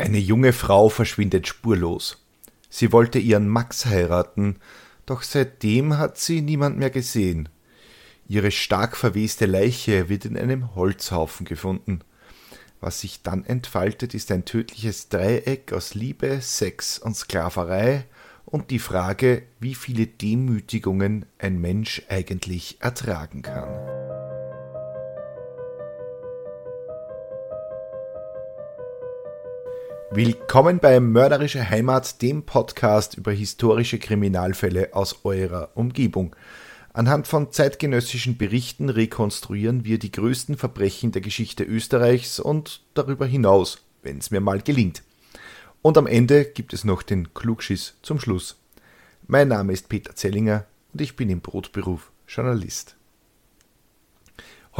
Eine junge Frau verschwindet spurlos. Sie wollte ihren Max heiraten, doch seitdem hat sie niemand mehr gesehen. Ihre stark verweste Leiche wird in einem Holzhaufen gefunden. Was sich dann entfaltet, ist ein tödliches Dreieck aus Liebe, Sex und Sklaverei und die Frage, wie viele Demütigungen ein Mensch eigentlich ertragen kann. Willkommen bei Mörderische Heimat, dem Podcast über historische Kriminalfälle aus eurer Umgebung. Anhand von zeitgenössischen Berichten rekonstruieren wir die größten Verbrechen der Geschichte Österreichs und darüber hinaus, wenn es mir mal gelingt. Und am Ende gibt es noch den Klugschiss zum Schluss. Mein Name ist Peter Zellinger und ich bin im Brotberuf Journalist.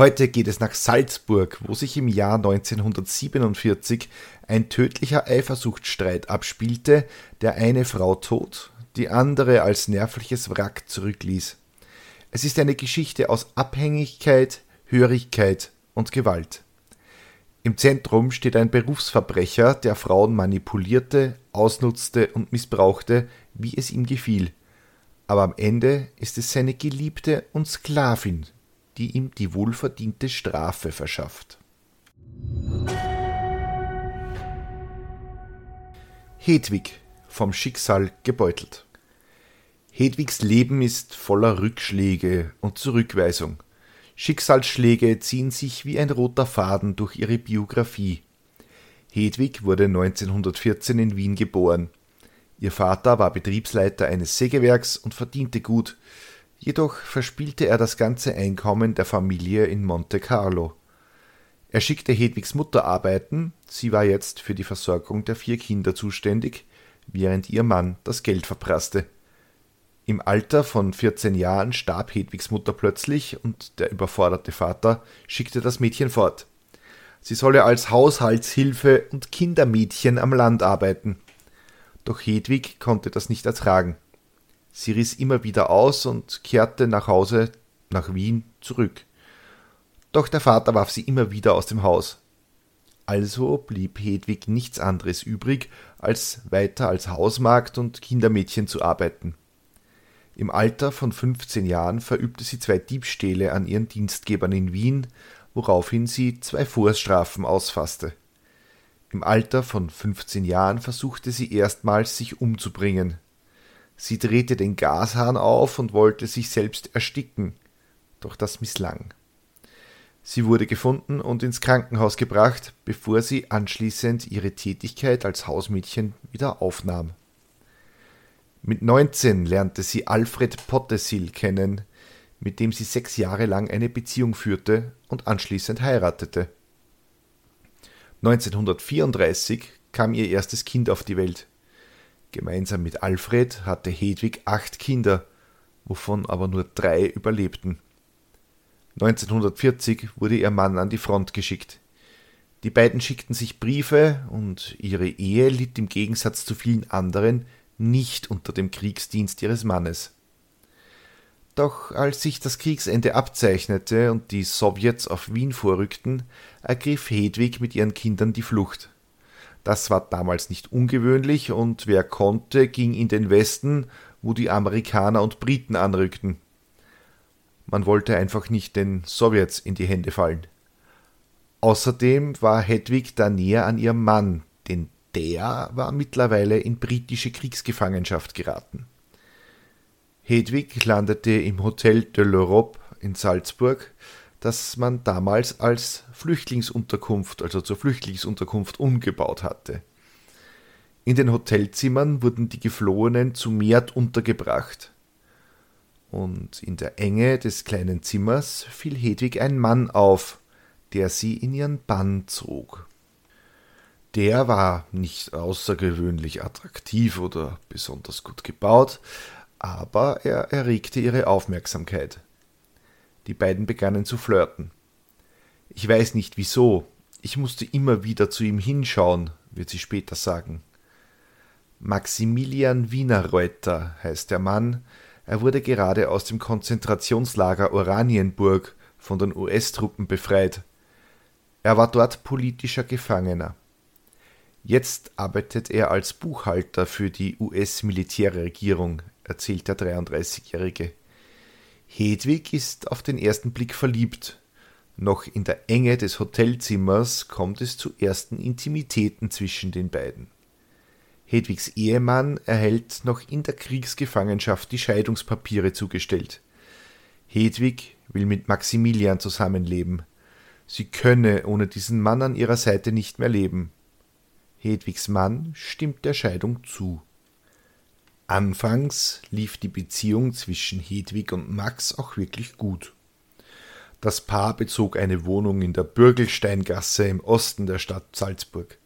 Heute geht es nach Salzburg, wo sich im Jahr 1947 ein tödlicher Eifersuchtsstreit abspielte, der eine Frau tot, die andere als nervliches Wrack zurückließ. Es ist eine Geschichte aus Abhängigkeit, Hörigkeit und Gewalt. Im Zentrum steht ein Berufsverbrecher, der Frauen manipulierte, ausnutzte und missbrauchte, wie es ihm gefiel. Aber am Ende ist es seine Geliebte und Sklavin, die ihm die wohlverdiente Strafe verschafft. Hedwig vom Schicksal gebeutelt. Hedwigs Leben ist voller Rückschläge und Zurückweisung. Schicksalsschläge ziehen sich wie ein roter Faden durch ihre Biografie. Hedwig wurde 1914 in Wien geboren. Ihr Vater war Betriebsleiter eines Sägewerks und verdiente gut, Jedoch verspielte er das ganze Einkommen der Familie in Monte Carlo. Er schickte Hedwigs Mutter arbeiten, sie war jetzt für die Versorgung der vier Kinder zuständig, während ihr Mann das Geld verprasste. Im Alter von 14 Jahren starb Hedwigs Mutter plötzlich und der überforderte Vater schickte das Mädchen fort. Sie solle als Haushaltshilfe und Kindermädchen am Land arbeiten. Doch Hedwig konnte das nicht ertragen. Sie riss immer wieder aus und kehrte nach Hause nach Wien zurück. Doch der Vater warf sie immer wieder aus dem Haus. Also blieb Hedwig nichts anderes übrig, als weiter als Hausmagd und Kindermädchen zu arbeiten. Im Alter von 15 Jahren verübte sie zwei Diebstähle an ihren Dienstgebern in Wien, woraufhin sie zwei Vorstrafen ausfasste. Im Alter von 15 Jahren versuchte sie erstmals sich umzubringen. Sie drehte den Gashahn auf und wollte sich selbst ersticken, doch das misslang. Sie wurde gefunden und ins Krankenhaus gebracht, bevor sie anschließend ihre Tätigkeit als Hausmädchen wieder aufnahm. Mit 19 lernte sie Alfred Pottesil kennen, mit dem sie sechs Jahre lang eine Beziehung führte und anschließend heiratete. 1934 kam ihr erstes Kind auf die Welt. Gemeinsam mit Alfred hatte Hedwig acht Kinder, wovon aber nur drei überlebten. 1940 wurde ihr Mann an die Front geschickt. Die beiden schickten sich Briefe und ihre Ehe litt im Gegensatz zu vielen anderen nicht unter dem Kriegsdienst ihres Mannes. Doch als sich das Kriegsende abzeichnete und die Sowjets auf Wien vorrückten, ergriff Hedwig mit ihren Kindern die Flucht. Das war damals nicht ungewöhnlich, und wer konnte, ging in den Westen, wo die Amerikaner und Briten anrückten. Man wollte einfach nicht den Sowjets in die Hände fallen. Außerdem war Hedwig da näher an ihrem Mann, denn der war mittlerweile in britische Kriegsgefangenschaft geraten. Hedwig landete im Hotel de l'Europe in Salzburg, das man damals als Flüchtlingsunterkunft, also zur Flüchtlingsunterkunft umgebaut hatte. In den Hotelzimmern wurden die Geflohenen zu Mehrt untergebracht. Und in der Enge des kleinen Zimmers fiel Hedwig ein Mann auf, der sie in ihren Bann zog. Der war nicht außergewöhnlich attraktiv oder besonders gut gebaut, aber er erregte ihre Aufmerksamkeit. Die beiden begannen zu flirten. Ich weiß nicht wieso, ich musste immer wieder zu ihm hinschauen, wird sie später sagen. Maximilian Wienerreuter heißt der Mann, er wurde gerade aus dem Konzentrationslager Oranienburg von den US-Truppen befreit. Er war dort politischer Gefangener. Jetzt arbeitet er als Buchhalter für die US-Militärregierung, erzählt der 33-Jährige. Hedwig ist auf den ersten Blick verliebt. Noch in der Enge des Hotelzimmers kommt es zu ersten Intimitäten zwischen den beiden. Hedwigs Ehemann erhält noch in der Kriegsgefangenschaft die Scheidungspapiere zugestellt. Hedwig will mit Maximilian zusammenleben. Sie könne ohne diesen Mann an ihrer Seite nicht mehr leben. Hedwigs Mann stimmt der Scheidung zu. Anfangs lief die Beziehung zwischen Hedwig und Max auch wirklich gut. Das Paar bezog eine Wohnung in der Bürgelsteingasse im Osten der Stadt Salzburg.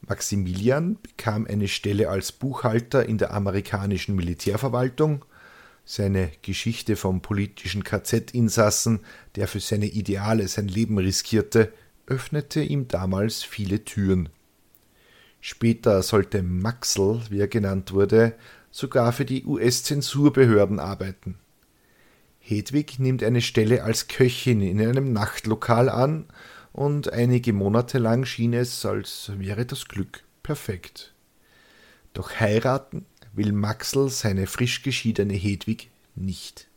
Maximilian bekam eine Stelle als Buchhalter in der amerikanischen Militärverwaltung. Seine Geschichte vom politischen KZ-Insassen, der für seine Ideale sein Leben riskierte, öffnete ihm damals viele Türen. Später sollte Maxl, wie er genannt wurde, sogar für die US-Zensurbehörden arbeiten. Hedwig nimmt eine Stelle als Köchin in einem Nachtlokal an, und einige Monate lang schien es, als wäre das Glück perfekt. Doch heiraten will Maxl seine frisch geschiedene Hedwig nicht.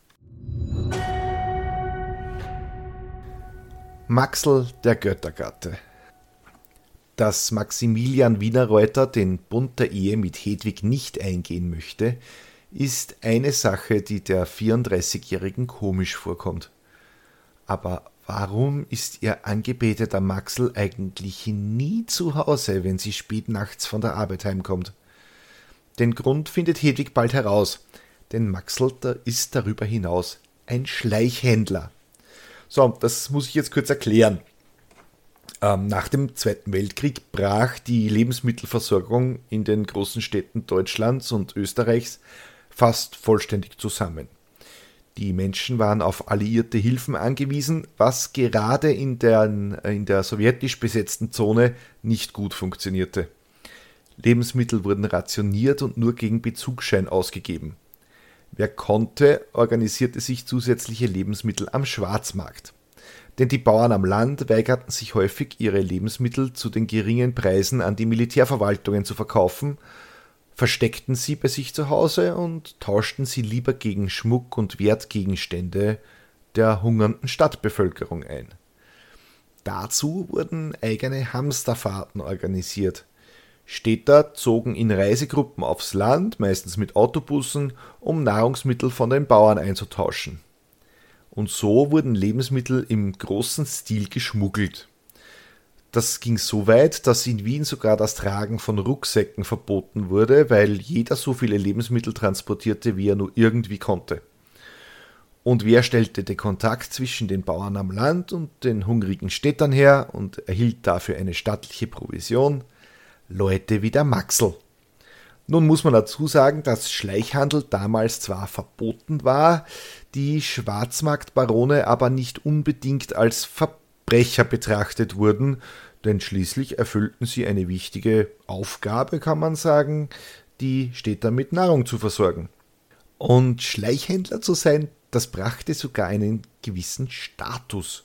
Maxl der Göttergatte dass Maximilian Wienerreuter den Bund der Ehe mit Hedwig nicht eingehen möchte, ist eine Sache, die der 34-Jährigen komisch vorkommt. Aber warum ist ihr angebeteter Maxl eigentlich nie zu Hause, wenn sie spät nachts von der Arbeit heimkommt? Den Grund findet Hedwig bald heraus, denn Maxl ist darüber hinaus ein Schleichhändler. So, das muss ich jetzt kurz erklären. Ähm, nach dem Zweiten Weltkrieg brach die Lebensmittelversorgung in den großen Städten Deutschlands und Österreichs fast vollständig zusammen. Die Menschen waren auf alliierte Hilfen angewiesen, was gerade in der, in der sowjetisch besetzten Zone nicht gut funktionierte. Lebensmittel wurden rationiert und nur gegen Bezugsschein ausgegeben. Wer konnte, organisierte sich zusätzliche Lebensmittel am Schwarzmarkt denn die Bauern am Land weigerten sich häufig, ihre Lebensmittel zu den geringen Preisen an die Militärverwaltungen zu verkaufen, versteckten sie bei sich zu Hause und tauschten sie lieber gegen Schmuck und Wertgegenstände der hungernden Stadtbevölkerung ein. Dazu wurden eigene Hamsterfahrten organisiert. Städter zogen in Reisegruppen aufs Land, meistens mit Autobussen, um Nahrungsmittel von den Bauern einzutauschen und so wurden Lebensmittel im großen Stil geschmuggelt. Das ging so weit, dass in Wien sogar das Tragen von Rucksäcken verboten wurde, weil jeder so viele Lebensmittel transportierte, wie er nur irgendwie konnte. Und wer stellte den Kontakt zwischen den Bauern am Land und den hungrigen Städtern her und erhielt dafür eine stattliche Provision? Leute wie der Maxl. Nun muss man dazu sagen, dass Schleichhandel damals zwar verboten war, die Schwarzmarktbarone aber nicht unbedingt als Verbrecher betrachtet wurden, denn schließlich erfüllten sie eine wichtige Aufgabe, kann man sagen, die Städter mit Nahrung zu versorgen. Und Schleichhändler zu sein, das brachte sogar einen gewissen Status.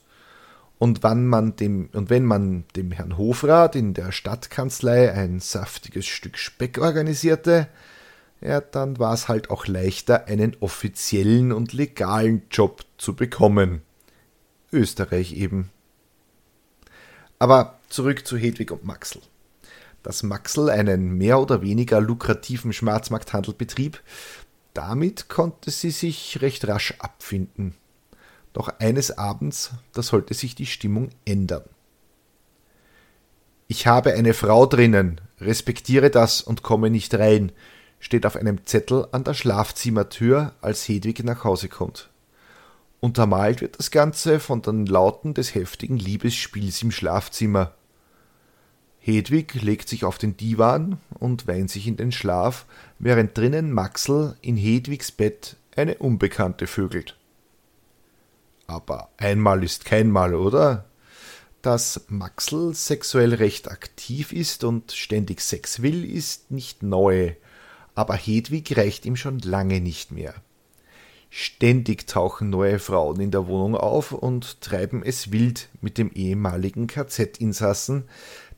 Und, wann man dem, und wenn man dem Herrn Hofrat in der Stadtkanzlei ein saftiges Stück Speck organisierte, ja, dann war es halt auch leichter, einen offiziellen und legalen Job zu bekommen. Österreich eben. Aber zurück zu Hedwig und Maxl. Dass Maxl einen mehr oder weniger lukrativen Schwarzmarkthandel betrieb, damit konnte sie sich recht rasch abfinden. Doch eines Abends, da sollte sich die Stimmung ändern. Ich habe eine Frau drinnen, respektiere das und komme nicht rein, steht auf einem Zettel an der Schlafzimmertür, als Hedwig nach Hause kommt. Untermalt wird das Ganze von den Lauten des heftigen Liebesspiels im Schlafzimmer. Hedwig legt sich auf den Divan und weint sich in den Schlaf, während drinnen Maxl in Hedwigs Bett eine Unbekannte vögelt. Aber einmal ist kein Mal, oder? Dass Maxl sexuell recht aktiv ist und ständig Sex will, ist nicht neu, aber Hedwig reicht ihm schon lange nicht mehr. Ständig tauchen neue Frauen in der Wohnung auf und treiben es wild mit dem ehemaligen KZ-Insassen,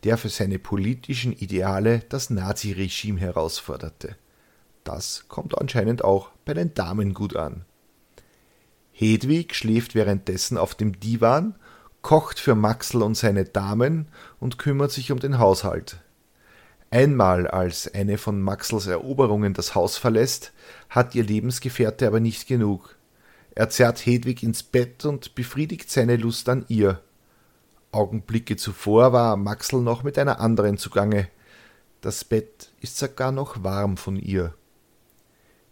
der für seine politischen Ideale das Naziregime herausforderte. Das kommt anscheinend auch bei den Damen gut an. Hedwig schläft währenddessen auf dem Divan, kocht für Maxl und seine Damen und kümmert sich um den Haushalt. Einmal, als eine von Maxls Eroberungen das Haus verlässt, hat ihr Lebensgefährte aber nicht genug. Er zerrt Hedwig ins Bett und befriedigt seine Lust an ihr. Augenblicke zuvor war Maxl noch mit einer anderen zugange. Das Bett ist sogar noch warm von ihr.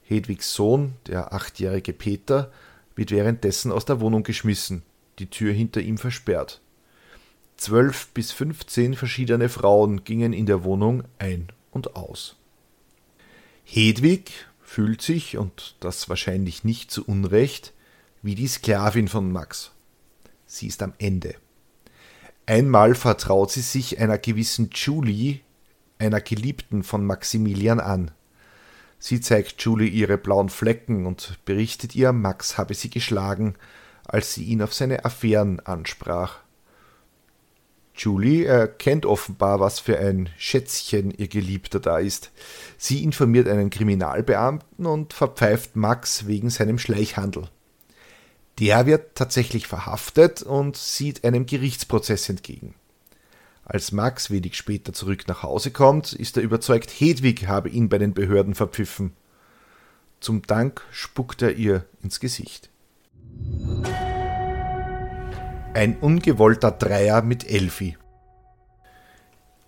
Hedwigs Sohn, der achtjährige Peter, wird währenddessen aus der Wohnung geschmissen, die Tür hinter ihm versperrt. Zwölf bis fünfzehn verschiedene Frauen gingen in der Wohnung ein und aus. Hedwig fühlt sich, und das wahrscheinlich nicht zu Unrecht, wie die Sklavin von Max. Sie ist am Ende. Einmal vertraut sie sich einer gewissen Julie, einer Geliebten von Maximilian an. Sie zeigt Julie ihre blauen Flecken und berichtet ihr, Max habe sie geschlagen, als sie ihn auf seine Affären ansprach. Julie erkennt offenbar, was für ein Schätzchen ihr Geliebter da ist. Sie informiert einen Kriminalbeamten und verpfeift Max wegen seinem Schleichhandel. Der wird tatsächlich verhaftet und sieht einem Gerichtsprozess entgegen. Als Max wenig später zurück nach Hause kommt, ist er überzeugt, Hedwig habe ihn bei den Behörden verpfiffen. Zum Dank spuckt er ihr ins Gesicht. Ein ungewollter Dreier mit Elfi.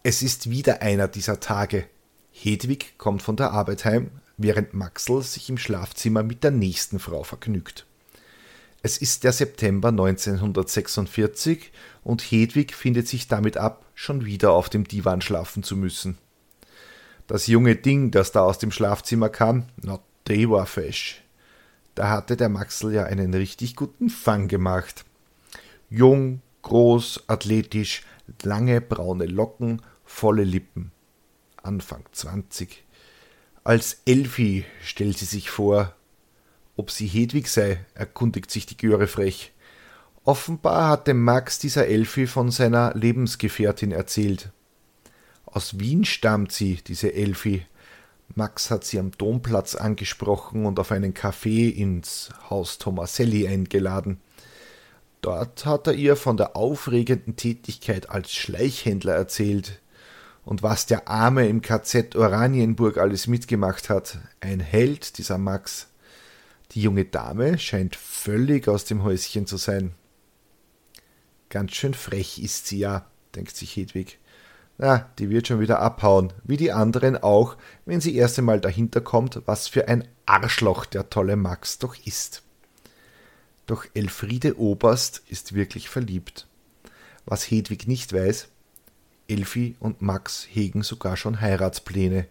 Es ist wieder einer dieser Tage. Hedwig kommt von der Arbeit heim, während Maxl sich im Schlafzimmer mit der nächsten Frau vergnügt. Es ist der September 1946 und Hedwig findet sich damit ab, schon wieder auf dem Divan schlafen zu müssen. Das junge Ding, das da aus dem Schlafzimmer kam, na, der war fesch. Da hatte der Maxl ja einen richtig guten Fang gemacht. Jung, groß, athletisch, lange braune Locken, volle Lippen. Anfang 20. Als Elfi stellt sie sich vor, ob sie Hedwig sei, erkundigt sich die Göre frech. Offenbar hatte Max dieser Elfi von seiner Lebensgefährtin erzählt. Aus Wien stammt sie, diese Elfi. Max hat sie am Domplatz angesprochen und auf einen Kaffee ins Haus Tomaselli eingeladen. Dort hat er ihr von der aufregenden Tätigkeit als Schleichhändler erzählt und was der Arme im KZ Oranienburg alles mitgemacht hat. Ein Held, dieser Max. Die junge Dame scheint völlig aus dem Häuschen zu sein. Ganz schön frech ist sie ja, denkt sich Hedwig. Na, die wird schon wieder abhauen, wie die anderen auch, wenn sie erst einmal dahinter kommt, was für ein Arschloch der tolle Max doch ist. Doch Elfriede Oberst ist wirklich verliebt. Was Hedwig nicht weiß, Elfi und Max hegen sogar schon Heiratspläne.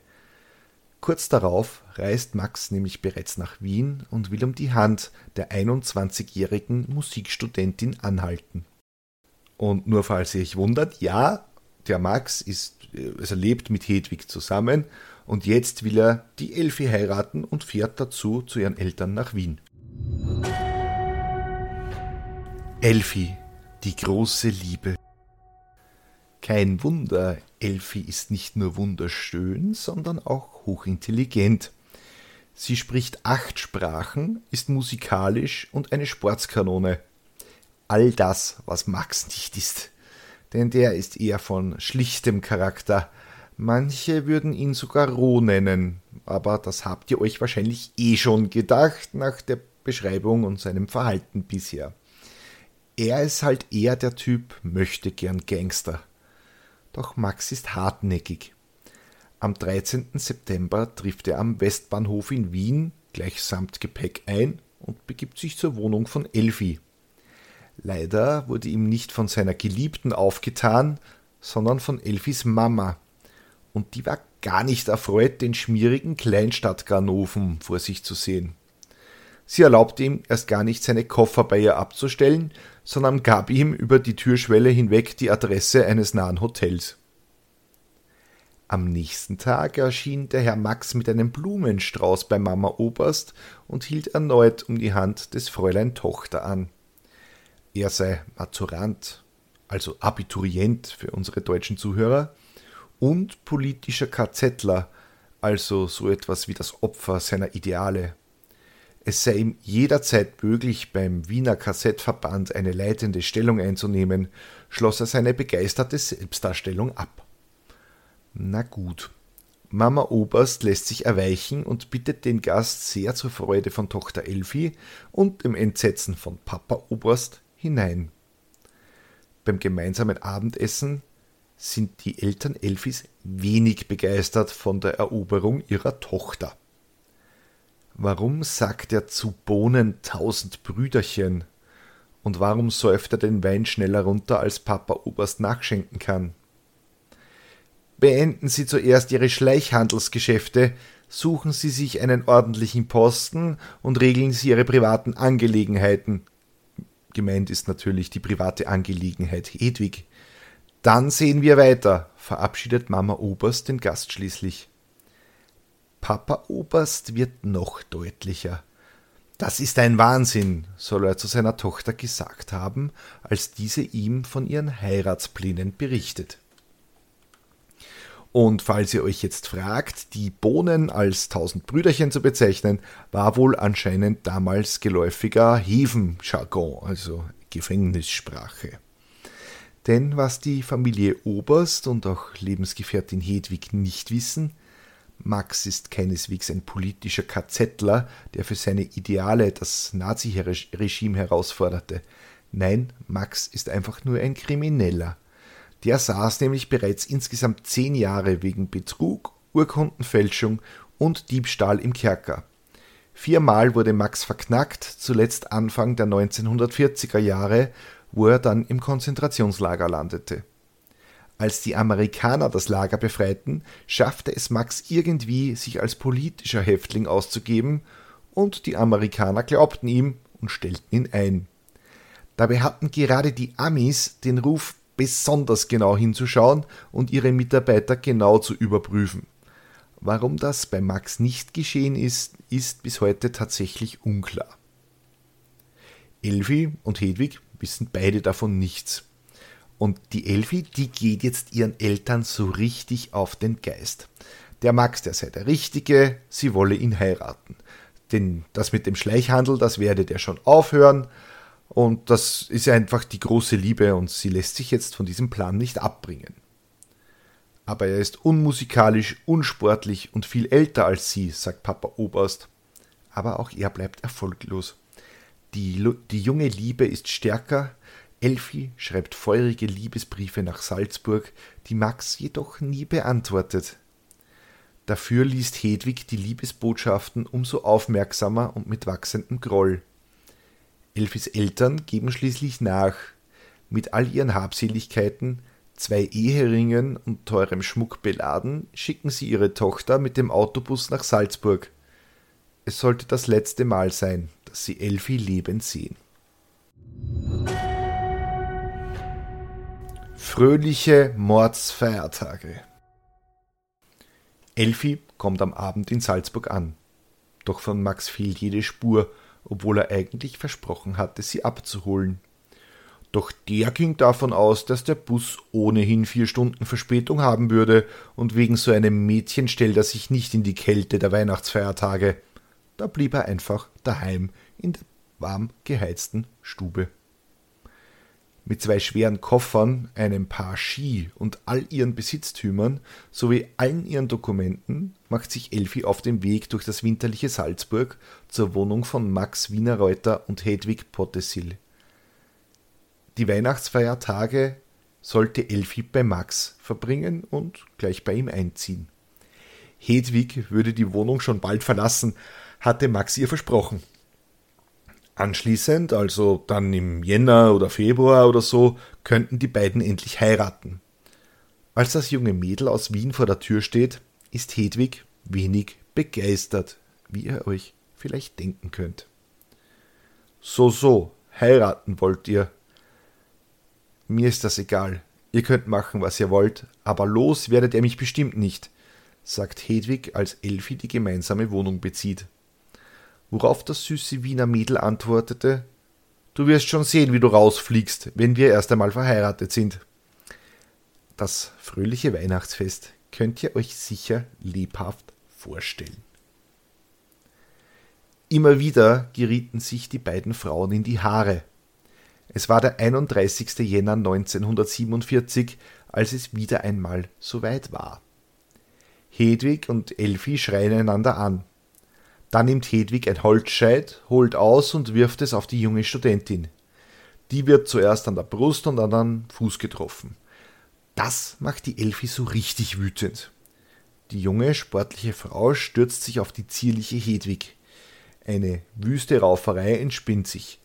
Kurz darauf reist Max nämlich bereits nach Wien und will um die Hand der 21-jährigen Musikstudentin anhalten. Und nur falls ihr euch wundert, ja, der Max ist, also lebt mit Hedwig zusammen und jetzt will er die Elfi heiraten und fährt dazu zu ihren Eltern nach Wien. Elfi, die große Liebe. Kein Wunder, Elfi ist nicht nur wunderschön, sondern auch hochintelligent. Sie spricht acht Sprachen, ist musikalisch und eine Sportskanone. All das, was Max nicht ist. Denn der ist eher von schlichtem Charakter. Manche würden ihn sogar roh nennen, aber das habt ihr euch wahrscheinlich eh schon gedacht nach der Beschreibung und seinem Verhalten bisher. Er ist halt eher der Typ möchte gern Gangster doch Max ist hartnäckig. Am 13. September trifft er am Westbahnhof in Wien gleich samt Gepäck ein und begibt sich zur Wohnung von Elfi. Leider wurde ihm nicht von seiner Geliebten aufgetan, sondern von Elfis Mama. Und die war gar nicht erfreut, den schmierigen Kleinstadtganoven vor sich zu sehen. Sie erlaubte ihm erst gar nicht, seine Koffer bei ihr abzustellen, sondern gab ihm über die Türschwelle hinweg die Adresse eines nahen Hotels. Am nächsten Tag erschien der Herr Max mit einem Blumenstrauß bei Mama Oberst und hielt erneut um die Hand des Fräulein Tochter an. Er sei Maturant, also Abiturient für unsere deutschen Zuhörer, und politischer KZler, also so etwas wie das Opfer seiner Ideale. Es sei ihm jederzeit möglich, beim Wiener Kassettverband eine leitende Stellung einzunehmen, schloss er seine begeisterte Selbstdarstellung ab. Na gut. Mama Oberst lässt sich erweichen und bittet den Gast sehr zur Freude von Tochter Elfi und dem Entsetzen von Papa Oberst hinein. Beim gemeinsamen Abendessen sind die Eltern Elfis wenig begeistert von der Eroberung ihrer Tochter. Warum sagt er zu Bohnen tausend Brüderchen? Und warum säuft er den Wein schneller runter, als Papa Oberst nachschenken kann? Beenden Sie zuerst Ihre Schleichhandelsgeschäfte, suchen Sie sich einen ordentlichen Posten und regeln Sie Ihre privaten Angelegenheiten. Gemeint ist natürlich die private Angelegenheit Hedwig. Dann sehen wir weiter, verabschiedet Mama Oberst den Gast schließlich. Papa Oberst wird noch deutlicher. Das ist ein Wahnsinn, soll er zu seiner Tochter gesagt haben, als diese ihm von ihren Heiratsplänen berichtet. Und falls ihr euch jetzt fragt, die Bohnen als tausend Brüderchen zu bezeichnen, war wohl anscheinend damals geläufiger Hefenjargon, also Gefängnissprache. Denn was die Familie Oberst und auch Lebensgefährtin Hedwig nicht wissen, Max ist keineswegs ein politischer KZler, der für seine Ideale das Nazi-Regime herausforderte. Nein, Max ist einfach nur ein Krimineller. Der saß nämlich bereits insgesamt zehn Jahre wegen Betrug, Urkundenfälschung und Diebstahl im Kerker. Viermal wurde Max verknackt, zuletzt Anfang der 1940er Jahre, wo er dann im Konzentrationslager landete. Als die Amerikaner das Lager befreiten, schaffte es Max irgendwie, sich als politischer Häftling auszugeben, und die Amerikaner glaubten ihm und stellten ihn ein. Dabei hatten gerade die Amis den Ruf, besonders genau hinzuschauen und ihre Mitarbeiter genau zu überprüfen. Warum das bei Max nicht geschehen ist, ist bis heute tatsächlich unklar. Elfi und Hedwig wissen beide davon nichts. Und die Elfi, die geht jetzt ihren Eltern so richtig auf den Geist. Der Max, der sei der Richtige, sie wolle ihn heiraten. Denn das mit dem Schleichhandel, das werde der schon aufhören. Und das ist einfach die große Liebe und sie lässt sich jetzt von diesem Plan nicht abbringen. Aber er ist unmusikalisch, unsportlich und viel älter als sie, sagt Papa Oberst. Aber auch er bleibt erfolglos. Die, die junge Liebe ist stärker, Elfi schreibt feurige Liebesbriefe nach Salzburg, die Max jedoch nie beantwortet. Dafür liest Hedwig die Liebesbotschaften umso aufmerksamer und mit wachsendem Groll. Elfis Eltern geben schließlich nach. Mit all ihren Habseligkeiten, zwei Eheringen und teurem Schmuck beladen, schicken sie ihre Tochter mit dem Autobus nach Salzburg. Es sollte das letzte Mal sein, dass sie Elfi lebend sehen. Fröhliche Mordsfeiertage. Elfi kommt am Abend in Salzburg an. Doch von Max fehlt jede Spur, obwohl er eigentlich versprochen hatte, sie abzuholen. Doch der ging davon aus, dass der Bus ohnehin vier Stunden Verspätung haben würde, und wegen so einem Mädchen stellt er sich nicht in die Kälte der Weihnachtsfeiertage. Da blieb er einfach daheim in der warm geheizten Stube. Mit zwei schweren Koffern, einem Paar Ski und all ihren Besitztümern sowie allen ihren Dokumenten macht sich Elfi auf den Weg durch das winterliche Salzburg zur Wohnung von Max Wienerreuter und Hedwig Pottessil. Die Weihnachtsfeiertage sollte Elfi bei Max verbringen und gleich bei ihm einziehen. Hedwig würde die Wohnung schon bald verlassen, hatte Max ihr versprochen. Anschließend, also dann im Jänner oder Februar oder so, könnten die beiden endlich heiraten. Als das junge Mädel aus Wien vor der Tür steht, ist Hedwig wenig begeistert, wie ihr euch vielleicht denken könnt. So, so, heiraten wollt ihr. Mir ist das egal. Ihr könnt machen, was ihr wollt, aber los werdet ihr mich bestimmt nicht, sagt Hedwig, als Elfi die gemeinsame Wohnung bezieht worauf das süße Wiener Mädel antwortete Du wirst schon sehen, wie du rausfliegst, wenn wir erst einmal verheiratet sind. Das fröhliche Weihnachtsfest könnt ihr euch sicher lebhaft vorstellen. Immer wieder gerieten sich die beiden Frauen in die Haare. Es war der 31. Jänner 1947, als es wieder einmal soweit war. Hedwig und Elfi schreien einander an. Dann nimmt Hedwig ein Holzscheit, holt aus und wirft es auf die junge Studentin. Die wird zuerst an der Brust und dann am Fuß getroffen. Das macht die Elfi so richtig wütend. Die junge, sportliche Frau stürzt sich auf die zierliche Hedwig. Eine wüste Rauferei entspinnt sich.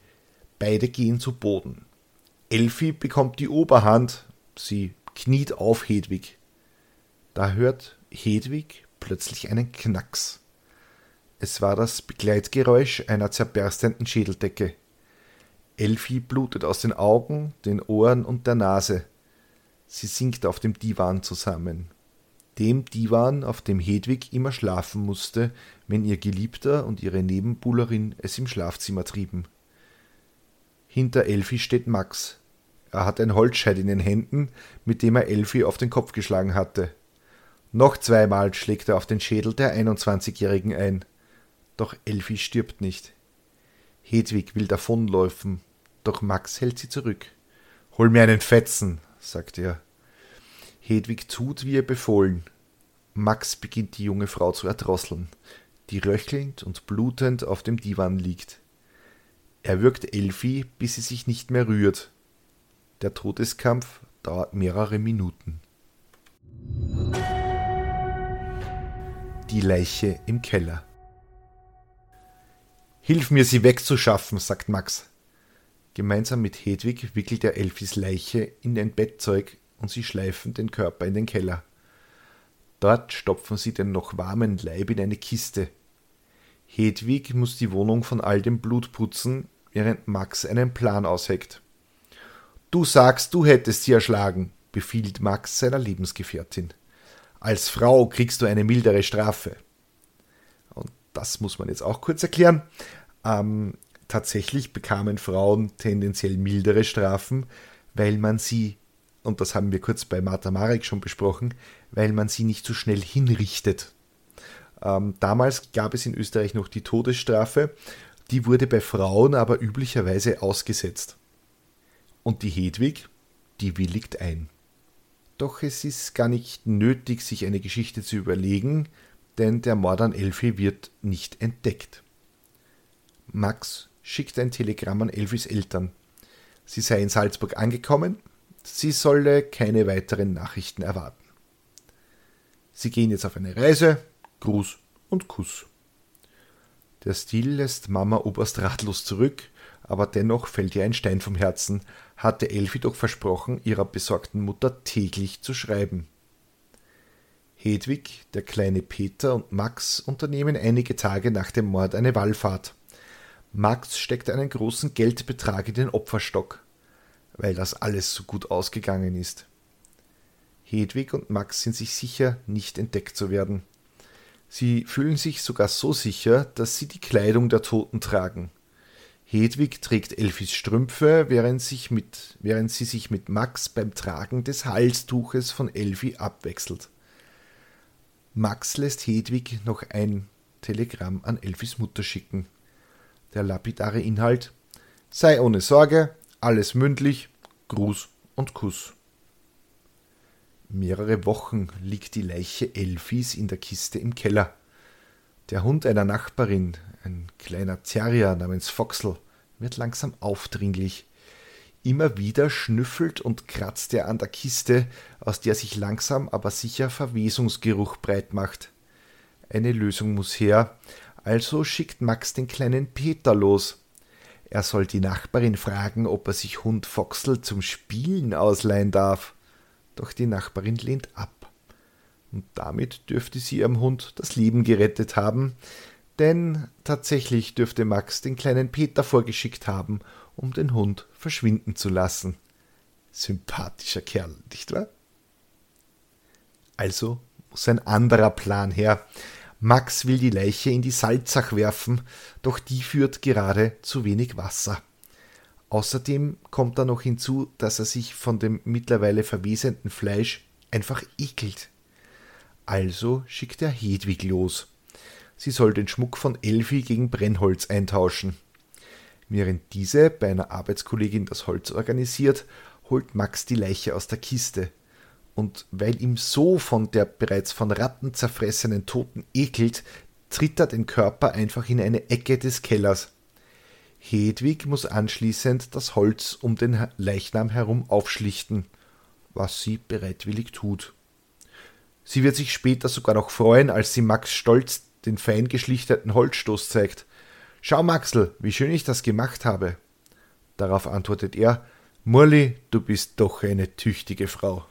Beide gehen zu Boden. Elfi bekommt die Oberhand, sie kniet auf Hedwig. Da hört Hedwig plötzlich einen Knacks. Es war das Begleitgeräusch einer zerberstenden Schädeldecke. Elfi blutet aus den Augen, den Ohren und der Nase. Sie sinkt auf dem Divan zusammen. Dem Divan, auf dem Hedwig immer schlafen musste, wenn ihr Geliebter und ihre Nebenbuhlerin es im Schlafzimmer trieben. Hinter Elfi steht Max. Er hat ein Holzscheit in den Händen, mit dem er Elfi auf den Kopf geschlagen hatte. Noch zweimal schlägt er auf den Schädel der 21-Jährigen ein. Doch Elfi stirbt nicht. Hedwig will davonläufen, doch Max hält sie zurück. Hol mir einen Fetzen, sagt er. Hedwig tut, wie ihr befohlen. Max beginnt die junge Frau zu erdrosseln, die röchelnd und blutend auf dem Divan liegt. Er würgt Elfi, bis sie sich nicht mehr rührt. Der Todeskampf dauert mehrere Minuten. Die Leiche im Keller. Hilf mir, sie wegzuschaffen, sagt Max. Gemeinsam mit Hedwig wickelt er Elfis Leiche in ein Bettzeug und sie schleifen den Körper in den Keller. Dort stopfen sie den noch warmen Leib in eine Kiste. Hedwig muss die Wohnung von all dem Blut putzen, während Max einen Plan ausheckt. Du sagst, du hättest sie erschlagen, befiehlt Max seiner Lebensgefährtin. Als Frau kriegst du eine mildere Strafe. Und das muss man jetzt auch kurz erklären. Ähm, tatsächlich bekamen Frauen tendenziell mildere Strafen, weil man sie, und das haben wir kurz bei Martha Marek schon besprochen, weil man sie nicht so schnell hinrichtet. Ähm, damals gab es in Österreich noch die Todesstrafe die wurde bei Frauen aber üblicherweise ausgesetzt. Und die Hedwig, die willigt ein. Doch es ist gar nicht nötig, sich eine Geschichte zu überlegen, denn der Mord an Elfi wird nicht entdeckt. Max schickt ein Telegramm an Elfis Eltern. Sie sei in Salzburg angekommen, sie solle keine weiteren Nachrichten erwarten. Sie gehen jetzt auf eine Reise, Gruß und Kuss. Der Stil lässt Mama Oberst ratlos zurück, aber dennoch fällt ihr ein Stein vom Herzen, hatte Elfi doch versprochen, ihrer besorgten Mutter täglich zu schreiben. Hedwig, der kleine Peter und Max unternehmen einige Tage nach dem Mord eine Wallfahrt. Max steckt einen großen Geldbetrag in den Opferstock, weil das alles so gut ausgegangen ist. Hedwig und Max sind sich sicher, nicht entdeckt zu werden. Sie fühlen sich sogar so sicher, dass sie die Kleidung der Toten tragen. Hedwig trägt Elfis Strümpfe, während, sich mit, während sie sich mit Max beim Tragen des Halstuches von Elfi abwechselt. Max lässt Hedwig noch ein Telegramm an Elfis Mutter schicken. Der lapidare Inhalt Sei ohne Sorge, alles mündlich, Gruß und Kuss. Mehrere Wochen liegt die Leiche Elfis in der Kiste im Keller. Der Hund einer Nachbarin, ein kleiner Terrier namens Foxel, wird langsam aufdringlich. Immer wieder schnüffelt und kratzt er an der Kiste, aus der sich langsam aber sicher Verwesungsgeruch breit macht. Eine Lösung muss her, also schickt Max den kleinen Peter los. Er soll die Nachbarin fragen, ob er sich Hund Foxel zum Spielen ausleihen darf doch die Nachbarin lehnt ab. Und damit dürfte sie ihrem Hund das Leben gerettet haben, denn tatsächlich dürfte Max den kleinen Peter vorgeschickt haben, um den Hund verschwinden zu lassen. Sympathischer Kerl, nicht wahr? Also muss ein anderer Plan her. Max will die Leiche in die Salzach werfen, doch die führt gerade zu wenig Wasser. Außerdem kommt da noch hinzu, dass er sich von dem mittlerweile verwesenden Fleisch einfach ekelt. Also schickt er Hedwig los. Sie soll den Schmuck von Elfi gegen Brennholz eintauschen. Während diese bei einer Arbeitskollegin das Holz organisiert, holt Max die Leiche aus der Kiste. Und weil ihm so von der bereits von Ratten zerfressenen Toten ekelt, tritt er den Körper einfach in eine Ecke des Kellers. Hedwig muss anschließend das Holz um den Leichnam herum aufschlichten, was sie bereitwillig tut. Sie wird sich später sogar noch freuen, als sie Max stolz den fein geschlichteten Holzstoß zeigt. Schau, Maxel, wie schön ich das gemacht habe. Darauf antwortet er, Murli, du bist doch eine tüchtige Frau.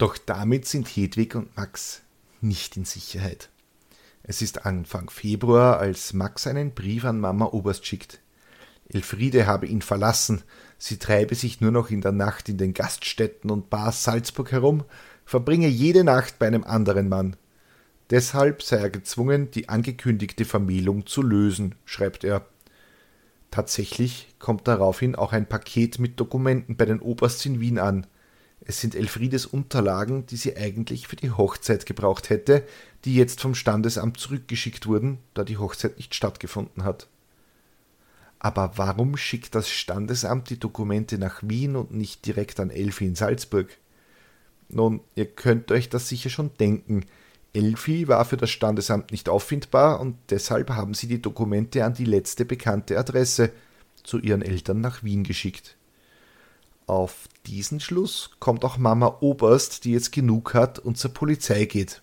Doch damit sind Hedwig und Max nicht in Sicherheit. Es ist Anfang Februar, als Max einen Brief an Mama Oberst schickt. Elfriede habe ihn verlassen, sie treibe sich nur noch in der Nacht in den Gaststätten und Bars Salzburg herum, verbringe jede Nacht bei einem anderen Mann. Deshalb sei er gezwungen, die angekündigte Vermählung zu lösen, schreibt er. Tatsächlich kommt daraufhin auch ein Paket mit Dokumenten bei den Obersts in Wien an. Es sind Elfriedes Unterlagen, die sie eigentlich für die Hochzeit gebraucht hätte, die jetzt vom Standesamt zurückgeschickt wurden, da die Hochzeit nicht stattgefunden hat. Aber warum schickt das Standesamt die Dokumente nach Wien und nicht direkt an Elfi in Salzburg? Nun, ihr könnt euch das sicher schon denken. Elfi war für das Standesamt nicht auffindbar und deshalb haben sie die Dokumente an die letzte bekannte Adresse zu ihren Eltern nach Wien geschickt. Auf diesen Schluss kommt auch Mama Oberst, die jetzt genug hat und zur Polizei geht.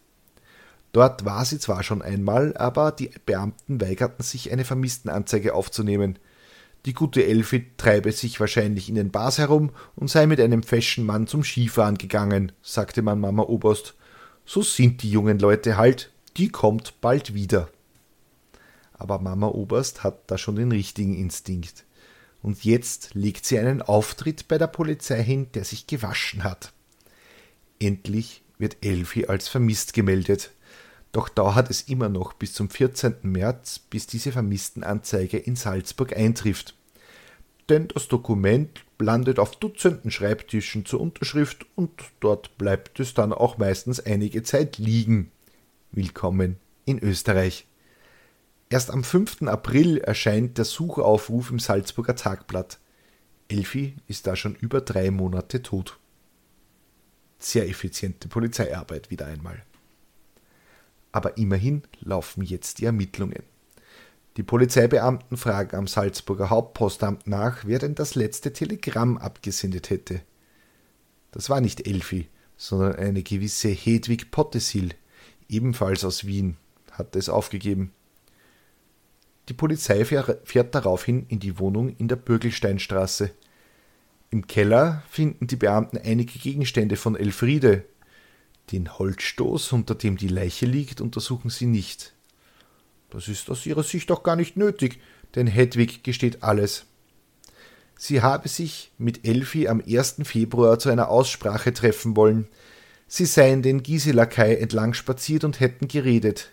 Dort war sie zwar schon einmal, aber die Beamten weigerten sich, eine Vermisstenanzeige aufzunehmen. Die gute Elfi treibe sich wahrscheinlich in den Bars herum und sei mit einem feschen Mann zum Skifahren gegangen, sagte man Mama Oberst. So sind die jungen Leute halt, die kommt bald wieder. Aber Mama Oberst hat da schon den richtigen Instinkt. Und jetzt legt sie einen Auftritt bei der Polizei hin, der sich gewaschen hat. Endlich wird Elfi als vermisst gemeldet. Doch dauert es immer noch bis zum 14. März, bis diese Vermisstenanzeige in Salzburg eintrifft. Denn das Dokument landet auf Dutzenden Schreibtischen zur Unterschrift und dort bleibt es dann auch meistens einige Zeit liegen. Willkommen in Österreich. Erst am 5. April erscheint der Suchaufruf im Salzburger Tagblatt. Elfi ist da schon über drei Monate tot. Sehr effiziente Polizeiarbeit wieder einmal. Aber immerhin laufen jetzt die Ermittlungen. Die Polizeibeamten fragen am Salzburger Hauptpostamt nach, wer denn das letzte Telegramm abgesendet hätte. Das war nicht Elfi, sondern eine gewisse Hedwig Pottesil, ebenfalls aus Wien, hatte es aufgegeben. Die Polizei fährt daraufhin in die Wohnung in der Bürgelsteinstraße. Im Keller finden die Beamten einige Gegenstände von Elfriede, den Holzstoß, unter dem die Leiche liegt, untersuchen sie nicht. Das ist aus ihrer Sicht auch gar nicht nötig, denn Hedwig gesteht alles. Sie habe sich mit Elfi am 1. Februar zu einer Aussprache treffen wollen. Sie seien den Giselakai entlang spaziert und hätten geredet.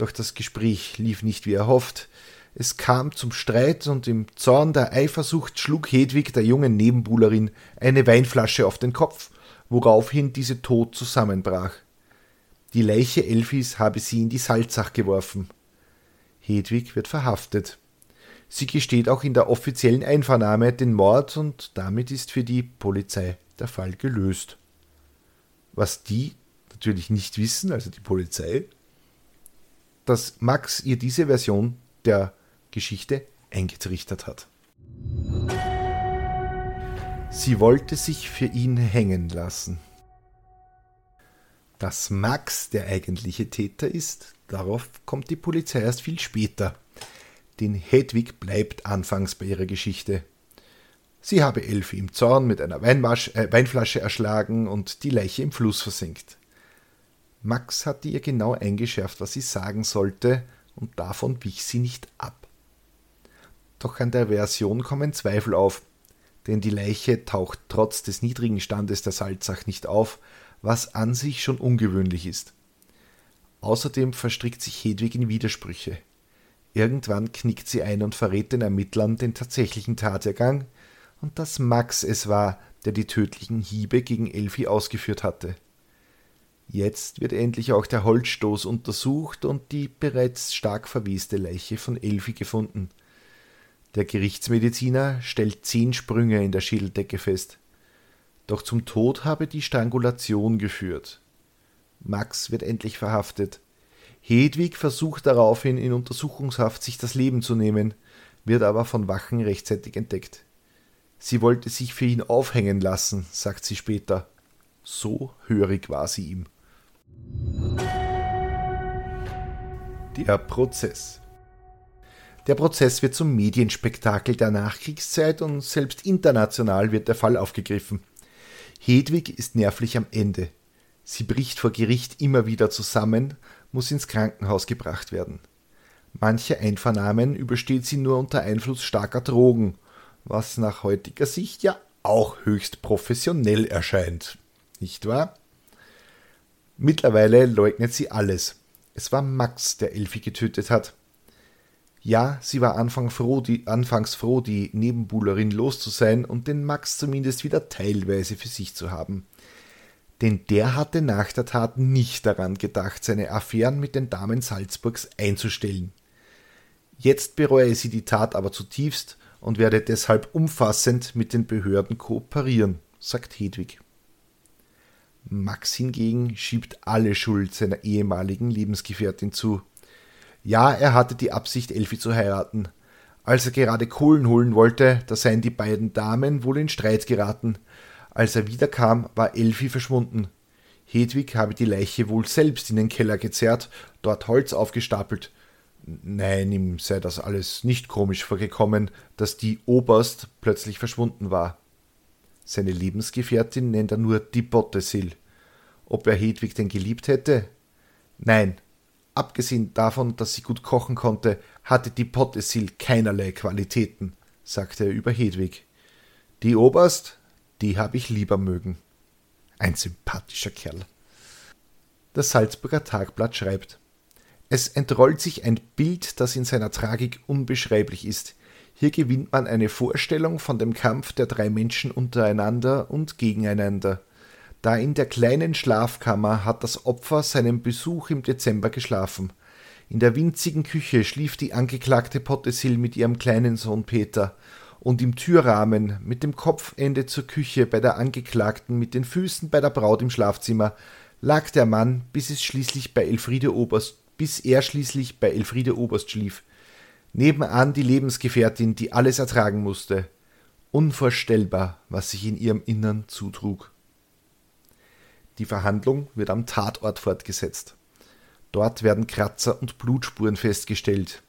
Doch das Gespräch lief nicht wie erhofft. Es kam zum Streit und im Zorn der Eifersucht schlug Hedwig der jungen Nebenbuhlerin eine Weinflasche auf den Kopf woraufhin diese tot zusammenbrach. Die Leiche Elfis habe sie in die Salzach geworfen. Hedwig wird verhaftet. Sie gesteht auch in der offiziellen Einvernahme den Mord und damit ist für die Polizei der Fall gelöst. Was die natürlich nicht wissen, also die Polizei, dass Max ihr diese Version der Geschichte eingetrichtert hat. Sie wollte sich für ihn hängen lassen. Dass Max der eigentliche Täter ist, darauf kommt die Polizei erst viel später. Denn Hedwig bleibt anfangs bei ihrer Geschichte. Sie habe Elfi im Zorn mit einer äh, Weinflasche erschlagen und die Leiche im Fluss versenkt. Max hatte ihr genau eingeschärft, was sie sagen sollte, und davon wich sie nicht ab. Doch an der Version kommen Zweifel auf, denn die Leiche taucht trotz des niedrigen Standes der Salzach nicht auf, was an sich schon ungewöhnlich ist. Außerdem verstrickt sich Hedwig in Widersprüche. Irgendwann knickt sie ein und verrät den Ermittlern den tatsächlichen Tathergang und dass Max es war, der die tödlichen Hiebe gegen Elfi ausgeführt hatte. Jetzt wird endlich auch der Holzstoß untersucht und die bereits stark verweste Leiche von Elfi gefunden. Der Gerichtsmediziner stellt zehn Sprünge in der Schädeldecke fest. Doch zum Tod habe die Strangulation geführt. Max wird endlich verhaftet. Hedwig versucht daraufhin in Untersuchungshaft sich das Leben zu nehmen, wird aber von Wachen rechtzeitig entdeckt. Sie wollte sich für ihn aufhängen lassen, sagt sie später. So hörig war sie ihm. Der Prozess. Der Prozess wird zum Medienspektakel der Nachkriegszeit und selbst international wird der Fall aufgegriffen. Hedwig ist nervlich am Ende. Sie bricht vor Gericht immer wieder zusammen, muss ins Krankenhaus gebracht werden. Manche Einvernahmen übersteht sie nur unter Einfluss starker Drogen, was nach heutiger Sicht ja auch höchst professionell erscheint. Nicht wahr? Mittlerweile leugnet sie alles. Es war Max, der Elfi getötet hat. Ja, sie war Anfang froh, die, anfangs froh, die Nebenbuhlerin los zu sein und den Max zumindest wieder teilweise für sich zu haben. Denn der hatte nach der Tat nicht daran gedacht, seine Affären mit den Damen Salzburgs einzustellen. Jetzt bereue sie die Tat aber zutiefst und werde deshalb umfassend mit den Behörden kooperieren, sagt Hedwig. Max hingegen schiebt alle Schuld seiner ehemaligen Lebensgefährtin zu. Ja, er hatte die Absicht, Elfi zu heiraten. Als er gerade Kohlen holen wollte, da seien die beiden Damen wohl in Streit geraten. Als er wiederkam, war Elfi verschwunden. Hedwig habe die Leiche wohl selbst in den Keller gezerrt, dort Holz aufgestapelt. Nein, ihm sei das alles nicht komisch vorgekommen, dass die Oberst plötzlich verschwunden war. Seine Lebensgefährtin nennt er nur die Bottesil. Ob er Hedwig denn geliebt hätte? Nein, Abgesehen davon, dass sie gut kochen konnte, hatte die Pottesil keinerlei Qualitäten, sagte er über Hedwig. Die Oberst, die habe ich lieber mögen. Ein sympathischer Kerl. Das Salzburger Tagblatt schreibt Es entrollt sich ein Bild, das in seiner Tragik unbeschreiblich ist. Hier gewinnt man eine Vorstellung von dem Kampf der drei Menschen untereinander und gegeneinander. Da in der kleinen Schlafkammer hat das Opfer seinen Besuch im Dezember geschlafen. In der winzigen Küche schlief die angeklagte Pottesil mit ihrem kleinen Sohn Peter, und im Türrahmen, mit dem Kopfende zur Küche bei der Angeklagten, mit den Füßen bei der Braut im Schlafzimmer, lag der Mann, bis es schließlich bei Elfriede Oberst, bis er schließlich bei Elfriede Oberst schlief. Nebenan die Lebensgefährtin, die alles ertragen musste. Unvorstellbar, was sich in ihrem Innern zutrug. Die Verhandlung wird am Tatort fortgesetzt. Dort werden Kratzer und Blutspuren festgestellt.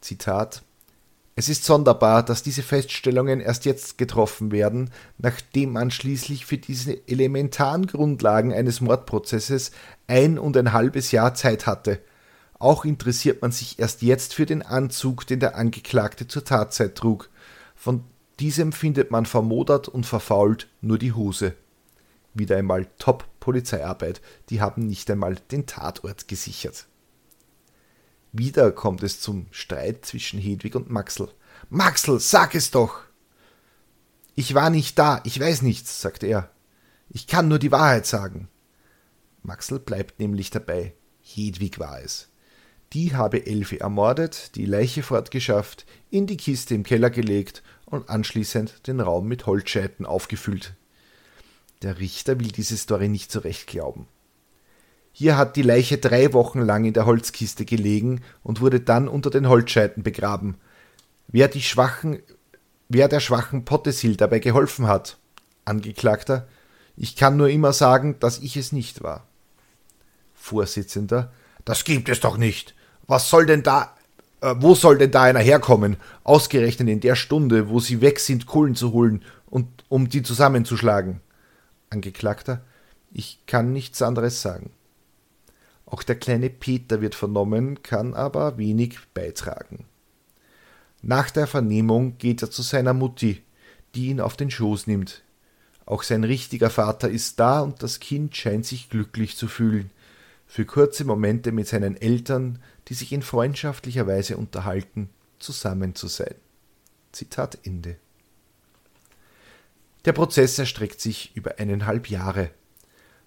Zitat Es ist sonderbar, dass diese Feststellungen erst jetzt getroffen werden, nachdem man schließlich für diese elementaren Grundlagen eines Mordprozesses ein und ein halbes Jahr Zeit hatte. Auch interessiert man sich erst jetzt für den Anzug, den der Angeklagte zur Tatzeit trug. Von diesem findet man vermodert und verfault nur die Hose wieder einmal Top-Polizeiarbeit. Die haben nicht einmal den Tatort gesichert. Wieder kommt es zum Streit zwischen Hedwig und Maxl. Maxl, sag es doch! Ich war nicht da, ich weiß nichts, sagt er. Ich kann nur die Wahrheit sagen. Maxl bleibt nämlich dabei. Hedwig war es. Die habe Elfi ermordet, die Leiche fortgeschafft, in die Kiste im Keller gelegt und anschließend den Raum mit Holzscheiten aufgefüllt. Der Richter will diese Story nicht zurecht glauben. Hier hat die Leiche drei Wochen lang in der Holzkiste gelegen und wurde dann unter den Holzscheiten begraben. Wer die schwachen, wer der schwachen Pottesil dabei geholfen hat, Angeklagter, ich kann nur immer sagen, dass ich es nicht war. Vorsitzender, das gibt es doch nicht. Was soll denn da, äh, wo soll denn da einer herkommen? Ausgerechnet in der Stunde, wo sie weg sind, Kohlen zu holen und um die zusammenzuschlagen. Angeklagter, ich kann nichts anderes sagen. Auch der kleine Peter wird vernommen, kann aber wenig beitragen. Nach der Vernehmung geht er zu seiner Mutti, die ihn auf den Schoß nimmt. Auch sein richtiger Vater ist da und das Kind scheint sich glücklich zu fühlen. für kurze Momente mit seinen Eltern, die sich in freundschaftlicher Weise unterhalten, zusammen zu sein. Zitat Ende. Der Prozess erstreckt sich über eineinhalb Jahre.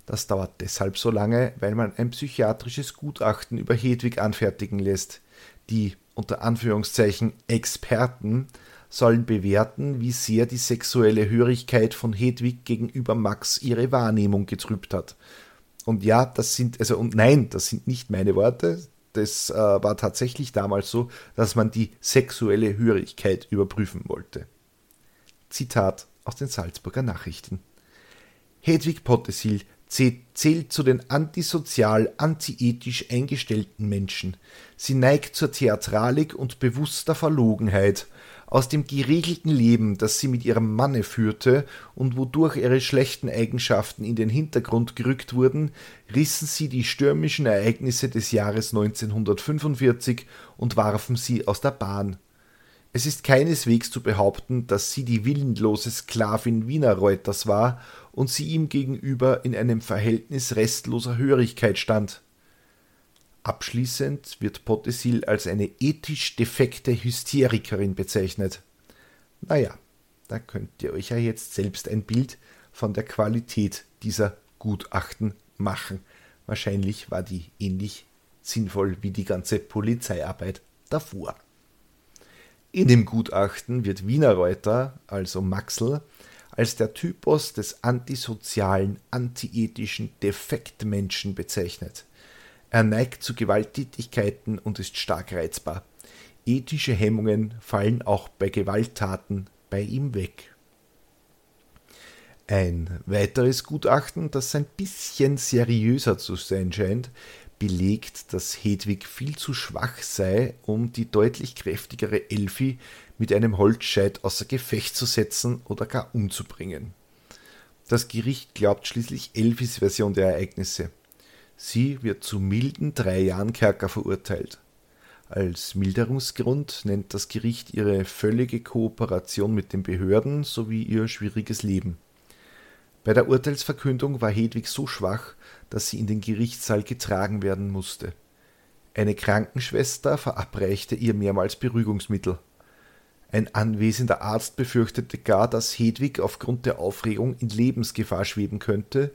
Das dauert deshalb so lange, weil man ein psychiatrisches Gutachten über Hedwig anfertigen lässt. Die unter Anführungszeichen Experten sollen bewerten, wie sehr die sexuelle Hörigkeit von Hedwig gegenüber Max ihre Wahrnehmung getrübt hat. Und ja, das sind, also, und nein, das sind nicht meine Worte. Das äh, war tatsächlich damals so, dass man die sexuelle Hörigkeit überprüfen wollte. Zitat aus den Salzburger Nachrichten. Hedwig Pottesil zählt zu den antisozial, antiethisch eingestellten Menschen. Sie neigt zur Theatralik und bewusster Verlogenheit. Aus dem geregelten Leben, das sie mit ihrem Manne führte und wodurch ihre schlechten Eigenschaften in den Hintergrund gerückt wurden, rissen sie die stürmischen Ereignisse des Jahres 1945 und warfen sie aus der Bahn. Es ist keineswegs zu behaupten, dass sie die willenlose Sklavin Wiener Reuters war und sie ihm gegenüber in einem Verhältnis restloser Hörigkeit stand. Abschließend wird Pottesil als eine ethisch defekte Hysterikerin bezeichnet. Naja, da könnt ihr euch ja jetzt selbst ein Bild von der Qualität dieser Gutachten machen. Wahrscheinlich war die ähnlich sinnvoll wie die ganze Polizeiarbeit davor. In dem Gutachten wird Wiener Reuter, also Maxl, als der Typus des antisozialen, antiethischen Defektmenschen bezeichnet. Er neigt zu Gewalttätigkeiten und ist stark reizbar. Ethische Hemmungen fallen auch bei Gewalttaten bei ihm weg. Ein weiteres Gutachten, das ein bisschen seriöser zu sein scheint, belegt, dass Hedwig viel zu schwach sei, um die deutlich kräftigere Elfi mit einem Holzscheit außer Gefecht zu setzen oder gar umzubringen. Das Gericht glaubt schließlich Elfis Version der Ereignisse. Sie wird zu milden drei Jahren Kerker verurteilt. Als Milderungsgrund nennt das Gericht ihre völlige Kooperation mit den Behörden sowie ihr schwieriges Leben. Bei der Urteilsverkündung war Hedwig so schwach, dass sie in den Gerichtssaal getragen werden musste. Eine Krankenschwester verabreichte ihr mehrmals Beruhigungsmittel. Ein anwesender Arzt befürchtete gar, dass Hedwig aufgrund der Aufregung in Lebensgefahr schweben könnte,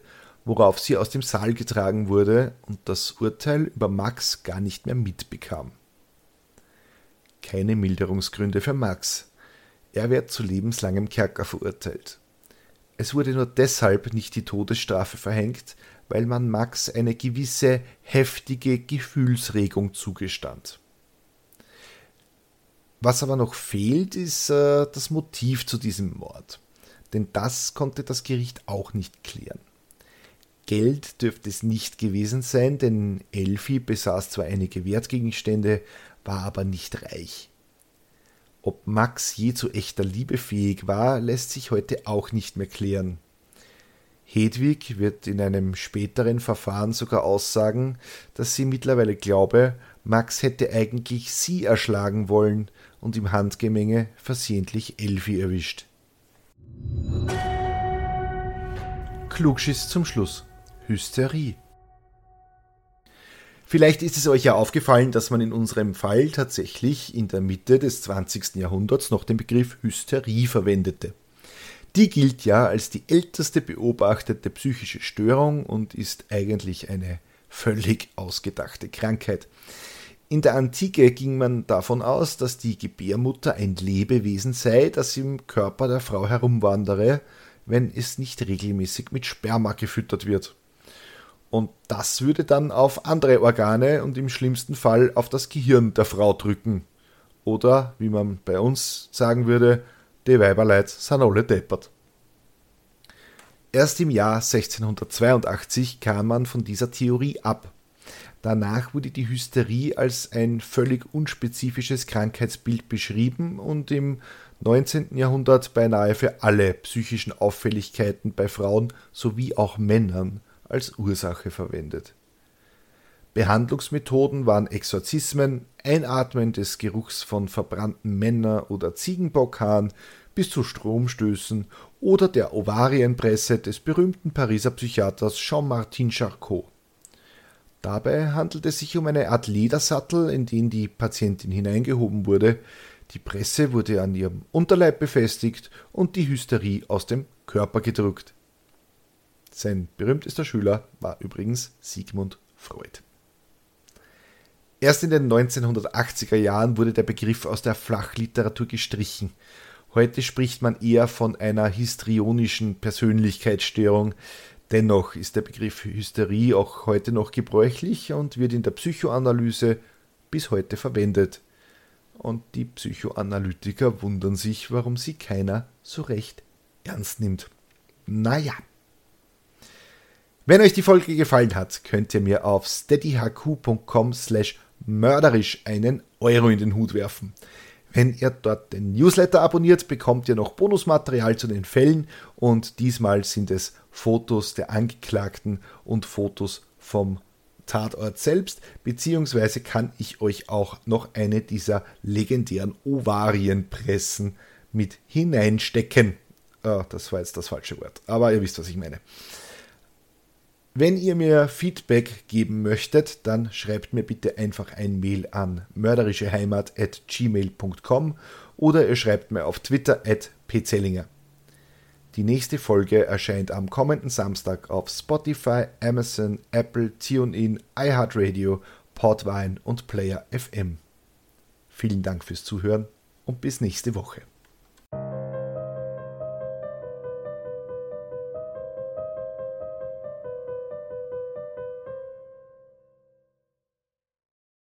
worauf sie aus dem Saal getragen wurde und das Urteil über Max gar nicht mehr mitbekam. Keine Milderungsgründe für Max. Er wird zu lebenslangem Kerker verurteilt. Es wurde nur deshalb nicht die Todesstrafe verhängt, weil man Max eine gewisse heftige Gefühlsregung zugestand. Was aber noch fehlt, ist äh, das Motiv zu diesem Mord. Denn das konnte das Gericht auch nicht klären. Geld dürfte es nicht gewesen sein, denn Elfi besaß zwar einige Wertgegenstände, war aber nicht reich. Ob Max je zu echter Liebe fähig war, lässt sich heute auch nicht mehr klären. Hedwig wird in einem späteren Verfahren sogar aussagen, dass sie mittlerweile glaube, Max hätte eigentlich sie erschlagen wollen und im Handgemenge versehentlich Elfi erwischt. Klugschiss zum Schluss. Hysterie. Vielleicht ist es euch ja aufgefallen, dass man in unserem Fall tatsächlich in der Mitte des 20. Jahrhunderts noch den Begriff Hysterie verwendete. Die gilt ja als die älteste beobachtete psychische Störung und ist eigentlich eine völlig ausgedachte Krankheit. In der Antike ging man davon aus, dass die Gebärmutter ein Lebewesen sei, das im Körper der Frau herumwandere, wenn es nicht regelmäßig mit Sperma gefüttert wird. Und das würde dann auf andere Organe und im schlimmsten Fall auf das Gehirn der Frau drücken. Oder, wie man bei uns sagen würde, die Weiberleid sind alle deppert. Erst im Jahr 1682 kam man von dieser Theorie ab. Danach wurde die Hysterie als ein völlig unspezifisches Krankheitsbild beschrieben und im 19. Jahrhundert beinahe für alle psychischen Auffälligkeiten bei Frauen sowie auch Männern als Ursache verwendet. Behandlungsmethoden waren Exorzismen, Einatmen des Geruchs von verbrannten Männer- oder Ziegenbockhahn bis zu Stromstößen oder der Ovarienpresse des berühmten Pariser Psychiaters Jean-Martin Charcot. Dabei handelt es sich um eine Art Ledersattel, in den die Patientin hineingehoben wurde. Die Presse wurde an ihrem Unterleib befestigt und die Hysterie aus dem Körper gedrückt. Sein berühmtester Schüler war übrigens Sigmund Freud. Erst in den 1980er Jahren wurde der Begriff aus der Flachliteratur gestrichen. Heute spricht man eher von einer histrionischen Persönlichkeitsstörung. Dennoch ist der Begriff Hysterie auch heute noch gebräuchlich und wird in der Psychoanalyse bis heute verwendet. Und die Psychoanalytiker wundern sich, warum sie keiner so recht ernst nimmt. Naja. Wenn euch die Folge gefallen hat, könnt ihr mir auf steadyhq.com slash mörderisch einen Euro in den Hut werfen. Wenn ihr dort den Newsletter abonniert, bekommt ihr noch Bonusmaterial zu den Fällen und diesmal sind es Fotos der Angeklagten und Fotos vom Tatort selbst, beziehungsweise kann ich euch auch noch eine dieser legendären Ovarienpressen mit hineinstecken. Oh, das war jetzt das falsche Wort, aber ihr wisst, was ich meine. Wenn ihr mir Feedback geben möchtet, dann schreibt mir bitte einfach ein Mail an mörderischeheimat.gmail.com oder ihr schreibt mir auf Twitter at pzellinger. Die nächste Folge erscheint am kommenden Samstag auf Spotify, Amazon, Apple, TuneIn, iHeartRadio, Podvine und Player FM. Vielen Dank fürs Zuhören und bis nächste Woche.